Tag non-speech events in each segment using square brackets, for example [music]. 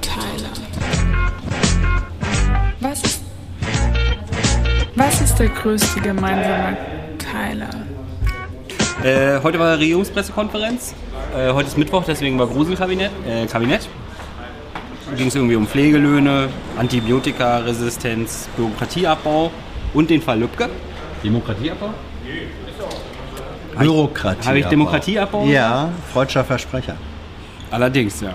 Tyler. Was ist, was ist der größte gemeinsame Teiler? Äh, heute war Regierungspressekonferenz. Äh, heute ist Mittwoch, deswegen war Gruselkabinett. Äh, Kabinett. Ging es irgendwie um Pflegelöhne, Antibiotikaresistenz, Bürokratieabbau und den Fall Lübcke. Demokratieabbau? Bürokratie. Habe ich Demokratieabbau? Ja, freudscher Versprecher. Allerdings, ja.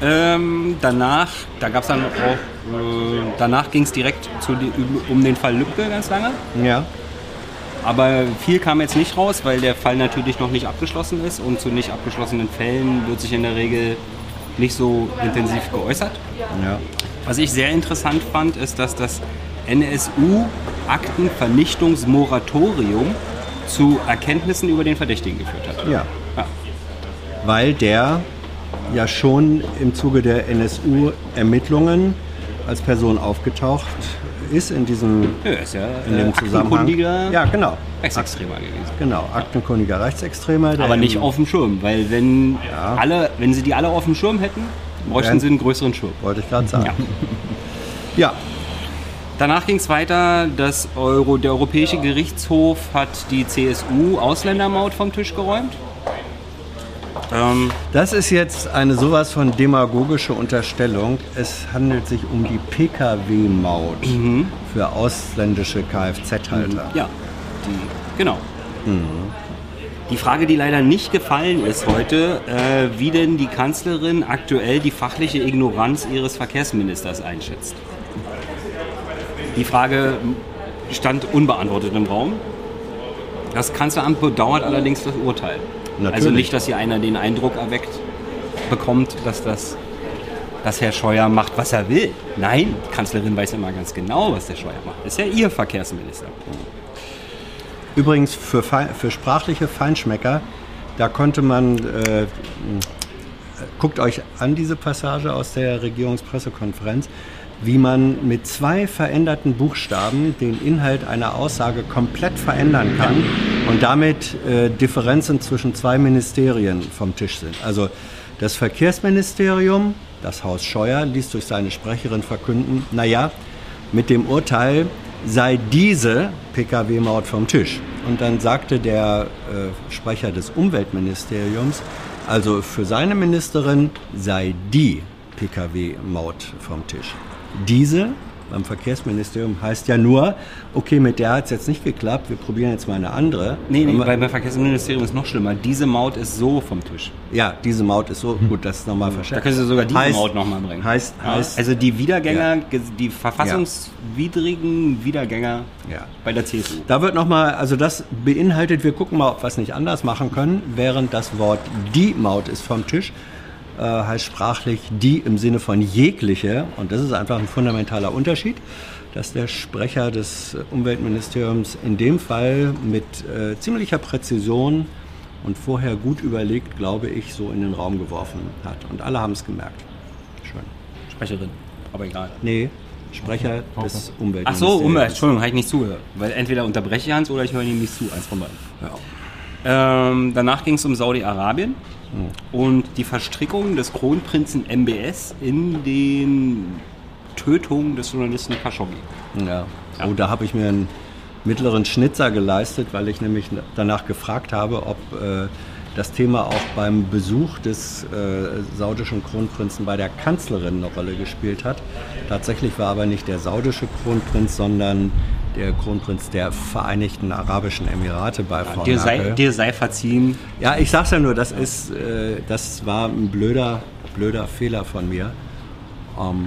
Ähm, danach, da gab es dann auch, äh, danach ging es direkt zu, um den Fall Lübcke ganz lange. Ja. Aber viel kam jetzt nicht raus, weil der Fall natürlich noch nicht abgeschlossen ist und zu nicht abgeschlossenen Fällen wird sich in der Regel nicht so intensiv geäußert. ja. Was ich sehr interessant fand, ist, dass das NSU-Aktenvernichtungsmoratorium zu Erkenntnissen über den Verdächtigen geführt hat. Ja. Ja. Weil der ja schon im Zuge der NSU-Ermittlungen als Person aufgetaucht ist in diesem Ja, ist ja in äh, dem Zusammenhang. aktenkundiger Ja, genau. Rechtsextremer gewesen. Genau, aktenkundiger Rechtsextremer. Aber nicht auf dem Schirm, weil wenn, Ja. alle, wenn sie die alle auf dem Schirm hätten, bräuchten sie einen größeren Schirm. Wollte ich gerade sagen. Ja. Ja. Danach ging es weiter, das Euro, der Europäische Gerichtshof hat die CSU-Ausländermaut vom Tisch geräumt. Ähm, Das ist jetzt eine sowas von demagogische Unterstellung. Es handelt sich um die Pkw-Maut für ausländische Kfz-Halter. ja, die, genau. Die Frage, die leider nicht gefallen ist heute, äh, wie denn die Kanzlerin aktuell die fachliche Ignoranz ihres Verkehrsministers einschätzt. Die Frage stand unbeantwortet im Raum. Das Kanzleramt bedauert allerdings das Urteil. Natürlich. Also nicht, dass hier einer den Eindruck erweckt bekommt, dass das dass Herr Scheuer macht, was er will. Nein, die Kanzlerin weiß immer ganz genau, was der Scheuer macht. Das ist ja ihr Verkehrsminister. Übrigens für, für sprachliche Feinschmecker, da konnte man, äh, guckt euch an diese Passage aus der Regierungspressekonferenz, wie man mit zwei veränderten Buchstaben den Inhalt einer Aussage komplett verändern kann und damit äh, Differenzen zwischen zwei Ministerien vom Tisch sind. Also das Verkehrsministerium, das Haus Scheuer, ließ durch seine Sprecherin verkünden, naja, mit dem Urteil sei diese Pkw-Maut vom Tisch. Und dann sagte der äh, Sprecher des Umweltministeriums, also für seine Ministerin sei die Pkw-Maut vom Tisch. Diese beim Verkehrsministerium heißt ja nur, okay, mit der hat es jetzt nicht geklappt, wir probieren jetzt mal eine andere. Nee, nee, beim Verkehrsministerium ist noch schlimmer. Diese Maut ist so vom Tisch. ja, diese Maut ist so, gut, das ist nochmal Da verschärft. können Sie sogar diese Heißt- Maut nochmal bringen. Heißt, Ja, heißt, also die Wiedergänger, die verfassungswidrigen Wiedergänger Ja. bei der CSU. Da wird nochmal, also das beinhaltet, wir gucken mal, ob wir es nicht anders machen können, während das Wort die Maut ist vom Tisch, äh, heißt sprachlich die im Sinne von jegliche. Und das ist einfach ein fundamentaler Unterschied, dass der Sprecher des Umweltministeriums in dem Fall mit äh, ziemlicher Präzision und vorher gut überlegt, glaube ich, so in den Raum geworfen hat. Und alle haben es gemerkt. Schön. Sprecherin, aber egal. Nee, Sprecher des Ach Umweltministeriums. so, Umwelt, Entschuldigung, habe ich nicht zugehört. Weil entweder unterbreche ich Hans oder ich höre ihm nicht zu, eins von beiden. Ähm, danach ging es um Saudi-Arabien und die Verstrickung des Kronprinzen MBS in den Tötungen des Journalisten Khashoggi. Ja. Oh, da habe ich mir einen mittleren Schnitzer geleistet, weil ich nämlich danach gefragt habe, ob äh, das Thema auch beim Besuch des äh, saudischen Kronprinzen bei der Kanzlerin eine Rolle gespielt hat. Tatsächlich war aber nicht der saudische Kronprinz, sondern der Kronprinz der Vereinigten Arabischen Emirate bei Frau Dir sei, Merkel. dir sei verziehen. Ja, ich sag's ja nur, das ist, äh, das war ein blöder, blöder Fehler von mir. Ähm,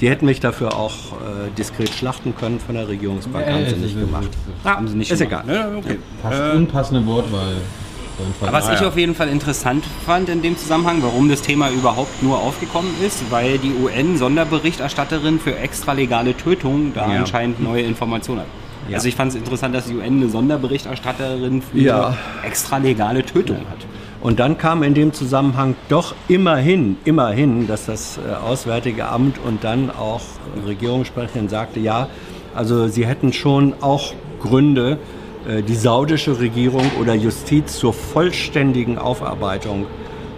die hätten mich dafür auch äh, diskret schlachten können von der Regierungsbank, haben sie nicht gemacht. Haben sie nicht Ist gemacht. egal. Ne? Okay. Fast unpassende Wortwahl. Was ich auf jeden Fall interessant fand in dem Zusammenhang, warum das Thema überhaupt nur aufgekommen ist, weil die UN-Sonderberichterstatterin für extralegale Tötungen da Ja. anscheinend neue Informationen hat. Ja. Also ich fand es interessant, dass die UN eine Sonderberichterstatterin für Ja. extralegale Tötungen hat. Und dann kam in dem Zusammenhang doch immerhin, immerhin, dass das äh, Auswärtige Amt und dann auch Regierungssprecherin sagte, ja, also sie hätten schon auch Gründe, die saudische Regierung oder Justiz zur vollständigen Aufarbeitung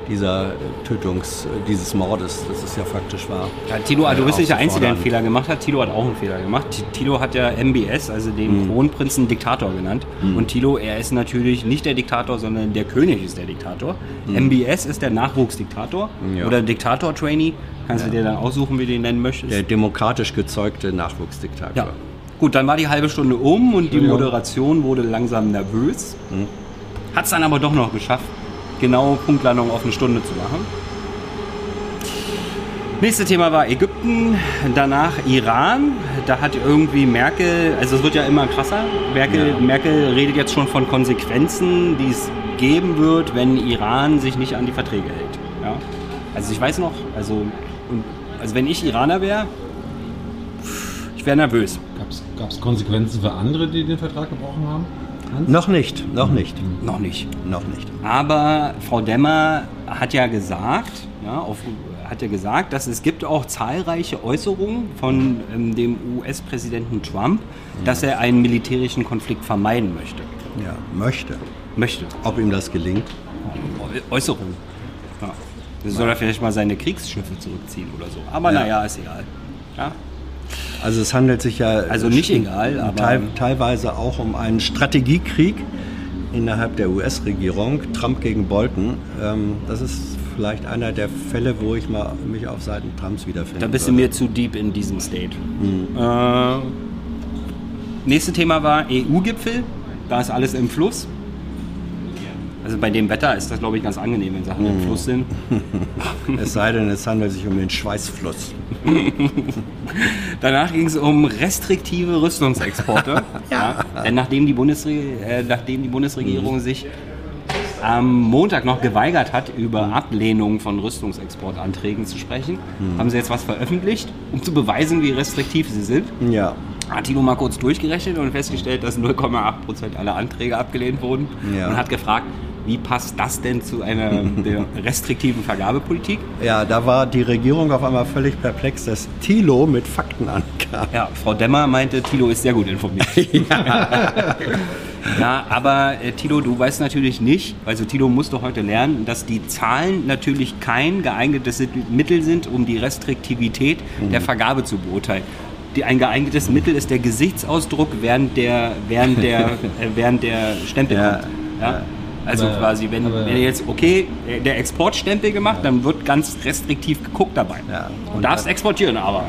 dieser äh, Tötungs, äh, dieses Mordes, das ist ja faktisch wahr. Ja, Tilo, äh, du bist nicht der Einzige, der einen. Fehler gemacht hat. Tilo hat auch einen Fehler gemacht. Tilo hat ja MBS, also den Mhm. Kronprinzen Diktator genannt. Und Tilo, er ist natürlich nicht der Diktator, sondern der König ist der Diktator. MBS ist der Nachwuchsdiktator Mhm. Ja. oder Diktator-Trainee. Kannst du dir dann aussuchen, wie du ihn nennen möchtest. Der demokratisch gezeugte Nachwuchsdiktator. ja. Gut, dann war die halbe Stunde um und die. Moderation wurde langsam nervös. Hat es dann aber doch noch geschafft, genau Punktlandung auf eine Stunde zu machen. Nächstes Thema war Ägypten, danach Iran. Da hat irgendwie Merkel, also es wird ja immer krasser. Merkel, Ja. Merkel redet jetzt schon von Konsequenzen, die es geben wird, wenn Iran sich nicht an die Verträge hält. Ja? Also ich weiß noch, also, und, also wenn ich Iraner wäre, wäre nervös. Gab es Konsequenzen für andere, die den Vertrag gebrochen haben? Hans? Noch nicht, noch nicht, Noch nicht. noch nicht. Aber Frau Demmer hat ja gesagt, ja, auf, hat ja gesagt, dass es gibt auch zahlreiche Äußerungen von ähm, dem US-Präsidenten Trump, dass er einen militärischen Konflikt vermeiden möchte. Ja, möchte. Möchte. Ob ihm das gelingt? Äu- Äußerungen. Ja. Soll er vielleicht mal seine Kriegsschiffe zurückziehen oder so. Aber Ja. naja, ist egal. Ja. Also es handelt sich ja Also nicht egal, aber- teil, teilweise auch um einen Strategiekrieg innerhalb der US-Regierung, Trump gegen Bolton. Ähm, das ist vielleicht einer der Fälle, wo ich mal mich auf Seiten Trumps wiederfinde. Da bist du mir zu deep in diesem State. Äh, nächste Thema war EU-Gipfel. Da ist alles im Fluss. Also bei dem Wetter ist das, glaube ich, ganz angenehm, wenn Sachen im Fluss sind. [laughs] Es sei denn, es handelt sich um den Schweißfluss. [laughs] Danach ging es um restriktive Rüstungsexporte. [laughs] ja. Denn nachdem die, Bundesre äh, nachdem die Bundesregierung sich am Montag noch geweigert hat, über Ablehnung von Rüstungsexportanträgen zu sprechen, haben sie jetzt was veröffentlicht, um zu beweisen, wie restriktiv sie sind. Ja, Hat Tilo mal kurz durchgerechnet und festgestellt, dass 0,8% aller Anträge abgelehnt wurden. Ja. Und hat gefragt, wie passt das denn zu einer [laughs] restriktiven Vergabepolitik? ja, da war die Regierung auf einmal völlig perplex, dass Thilo mit Fakten ankam. Ja, Frau Demmer meinte, Tilo ist sehr gut informiert. [laughs] ja. [laughs] aber äh, Tilo, du weißt natürlich nicht, also Tilo musste heute lernen, dass die Zahlen natürlich kein geeignetes Mittel sind, um die Restriktivität der Vergabe zu beurteilen. Ein geeignetes Mittel ist der Gesichtsausdruck während der, während der, äh, während der Stempel Ja. kommt. Ja? Also Aber- quasi, wenn, aber- wenn jetzt, okay, der Exportstempel gemacht, dann wird ganz restriktiv geguckt dabei. Ja. Du darfst exportieren, aber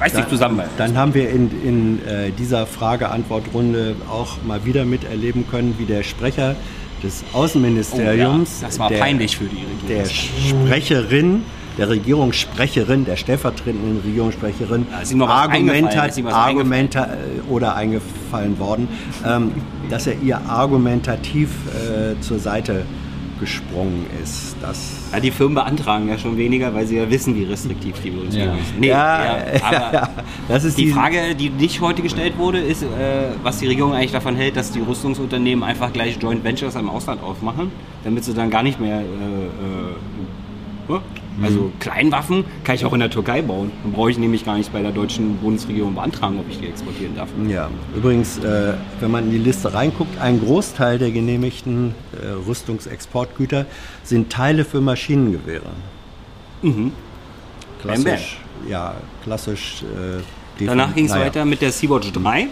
reiß dich zusammen. Dann haben wir in, in äh, dieser Frage-Antwort-Runde auch mal wieder miterleben können, wie der Sprecher des Außenministeriums, Oh ja, das war der, peinlich für die der Regierung. Sprecherin, der Regierungssprecherin, der stellvertretenden Regierungssprecherin, Ja, Argument hat, Argumente äh, oder eingefallen worden, ähm, dass er ihr argumentativ äh, zur Seite gesprungen ist. Das Ja, die Firmen beantragen ja schon weniger, weil sie ja wissen, wie restriktiv die Bundesregierung Ja. ist. Nee, Ja, ja, aber ja, das ist die die- Frage, die nicht heute gestellt wurde, ist, äh, was die Regierung eigentlich davon hält, dass die Rüstungsunternehmen einfach gleich Joint Ventures im Ausland aufmachen, damit sie dann gar nicht mehr. Äh, äh? Also Kleinwaffen kann ich auch in der Türkei bauen. Dann brauche ich nämlich gar nicht bei der deutschen Bundesregierung beantragen, ob ich die exportieren darf. Ja, übrigens, äh, wenn man in die Liste reinguckt, ein Großteil der genehmigten äh, Rüstungsexportgüter sind Teile für Maschinengewehre. Mhm. Klassisch, ja, klassisch. Äh, Danach ging es naja. weiter mit der Sea-Watch 3.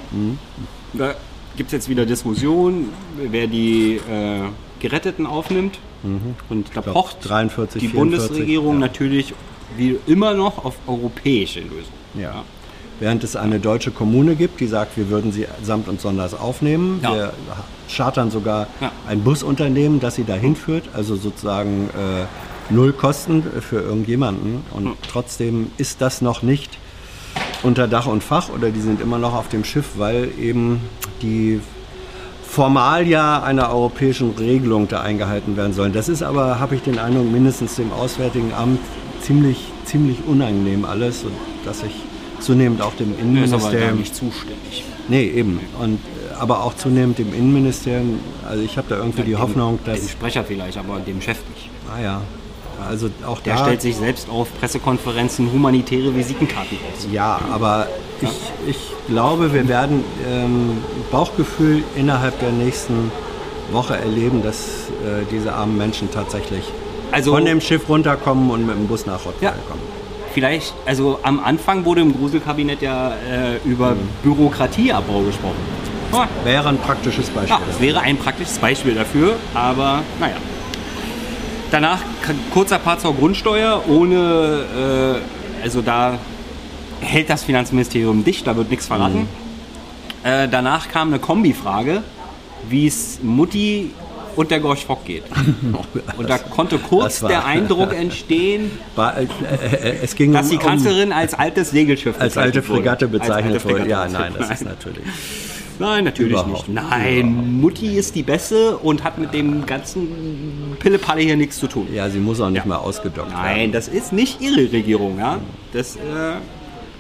Da gibt es jetzt wieder Diskussionen, wer die äh, Geretteten aufnimmt. Und da glaub, pocht 43, die 44, Bundesregierung ja. natürlich wie immer noch auf europäische Lösungen. Ja. Während es eine deutsche Kommune gibt, die sagt, wir würden sie samt und sonders aufnehmen. Ja. Wir chartern sogar Ja. ein Busunternehmen, das sie dahin führt, also sozusagen äh, null Kosten für irgendjemanden. Und Hm. trotzdem ist das noch nicht unter Dach und Fach oder die sind immer noch auf dem Schiff, weil eben die Formalia einer europäischen Regelung da eingehalten werden sollen. Das ist aber, habe ich den Eindruck, mindestens dem Auswärtigen Amt ziemlich, ziemlich unangenehm alles, und dass ich zunehmend auch dem Der ist aber Innenministerium, nicht zuständig. nee eben, und äh, aber auch zunehmend dem Innenministerium, also ich habe da irgendwie die Dem- Hoffnung, Dem dass, Sprecher vielleicht, aber dem Chef nicht. ah ja, also auch Der da, stellt sich selbst auf Pressekonferenzen humanitäre Visitenkarten aus. ja, aber ich, ich glaube, wir werden ähm, Bauchgefühl innerhalb der nächsten Woche erleben, dass äh, diese armen Menschen tatsächlich Also- von dem Schiff runterkommen und mit dem Bus nach Rottweil Ja. kommen. Vielleicht, also am Anfang wurde im Gruselkabinett ja äh, über Mhm. Bürokratieabbau gesprochen. Oh, Wäre ein praktisches Beispiel. ja, das wäre ein praktisches Beispiel dafür, aber naja. Danach kurzer Part zur Grundsteuer, ohne, äh, also da hält das Finanzministerium dicht, da wird nichts verraten. Mhm. Äh, danach kam eine Kombifrage, wie es Mutti und der Gorch Fock geht. [laughs] Und da konnte kurz der Eindruck entstehen, War, äh, äh, es ging dass um, die um, Kanzlerin als altes Segelschiff als alte. Fregatte Als bezeichnet wurde. Ja, nein, das ist natürlich. [laughs] Nein, natürlich Überhaupt nicht. Nein, Mutti ist die Beste und hat mit dem ganzen Pillepalle hier nichts zu tun. Ja, sie muss auch nicht Ja. mal ausgedockt Nein, werden. das ist nicht ihre Regierung. Ja? Das, äh,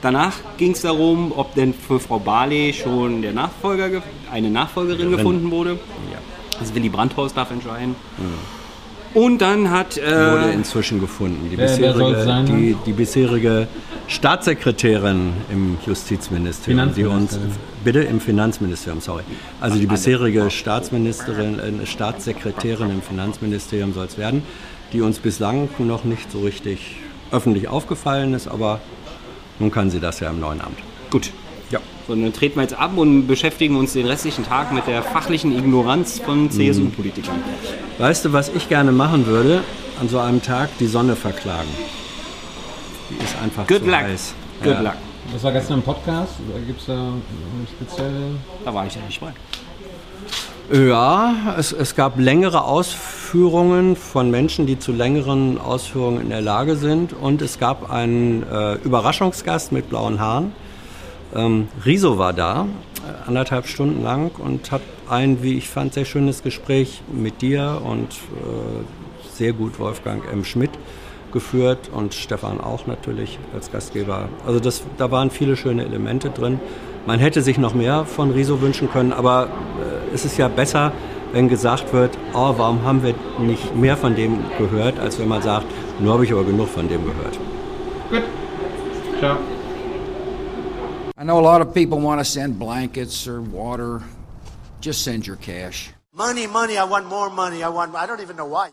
danach ging es darum, ob denn für Frau Barley schon der Nachfolger, ge- eine Nachfolgerin gefunden wurde. Ja. Also Willy Brandt darf entscheiden. Und dann hat... Wurde Äh, inzwischen gefunden. Die Wer- wer soll's bisherige, sein, die, die bisherige Staatssekretärin im Justizministerium, die uns Finanzministerium. bitte im Finanzministerium, sorry. Also die bisherige Staatsministerin, äh, Staatssekretärin im Finanzministerium soll es werden, die uns bislang noch nicht so richtig öffentlich aufgefallen ist, aber nun kann sie das ja im neuen Amt. gut. Ja. So, dann treten wir jetzt ab und beschäftigen uns den restlichen Tag mit der fachlichen Ignoranz von CSU-Politikern. Weißt du, was ich gerne machen würde? An so einem Tag die Sonne verklagen. Die ist einfach Good zu luck. heiß. Good Ja. luck. Das war gestern im Podcast. Gibt es da eine spezielle. Da war ich ja nicht bei. Ja, es, es gab längere Ausführungen von Menschen, die zu längeren Ausführungen in der Lage sind. Und es gab einen äh, Überraschungsgast mit blauen Haaren. Ähm, Riso war da, äh, anderthalb Stunden lang und hat ein, wie ich fand, sehr schönes Gespräch mit dir und äh, sehr gut Wolfgang M. Schmidt geführt und Stefan auch natürlich als Gastgeber. Also das, da waren viele schöne Elemente drin. Man hätte sich noch mehr von Riso wünschen können, aber äh, es ist ja besser, wenn gesagt wird, oh, warum haben wir nicht mehr von dem gehört, als wenn man sagt, nur habe ich aber genug von dem gehört. Gut. Ciao. I know a lot of people want to send blankets or water. Just send your cash. Money, money, I want more money. I want, I don't even know why.